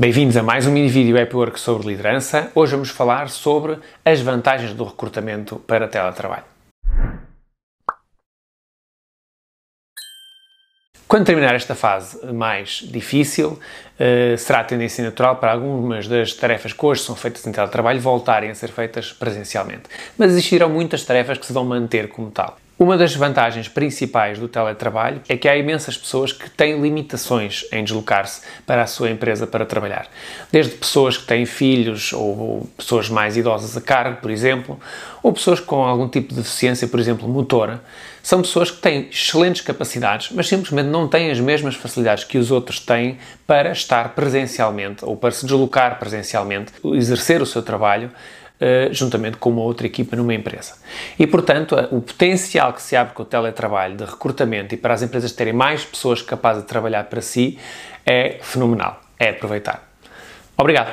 Bem-vindos a mais um mini vídeo Happy Work sobre liderança. Hoje vamos falar sobre as vantagens do recrutamento para teletrabalho. Quando terminar esta fase mais difícil, uh, será tendência natural para algumas das tarefas que hoje são feitas em teletrabalho voltarem a ser feitas presencialmente. Mas existirão muitas tarefas que se vão manter como tal. Uma das vantagens principais do teletrabalho é que há imensas pessoas que têm limitações em deslocar-se para a sua empresa para trabalhar. Desde pessoas que têm filhos ou pessoas mais idosas a cargo, por exemplo, ou pessoas com algum tipo de deficiência, por exemplo, motora. São pessoas que têm excelentes capacidades, mas simplesmente não têm as mesmas facilidades que os outros têm para estar presencialmente ou para se deslocar presencialmente, exercer o seu trabalho uh, juntamente com uma outra equipa numa empresa. E, portanto, o potencial que se abre com o teletrabalho de recrutamento e para as empresas terem mais pessoas capazes de trabalhar para si é fenomenal. É aproveitar. Obrigado.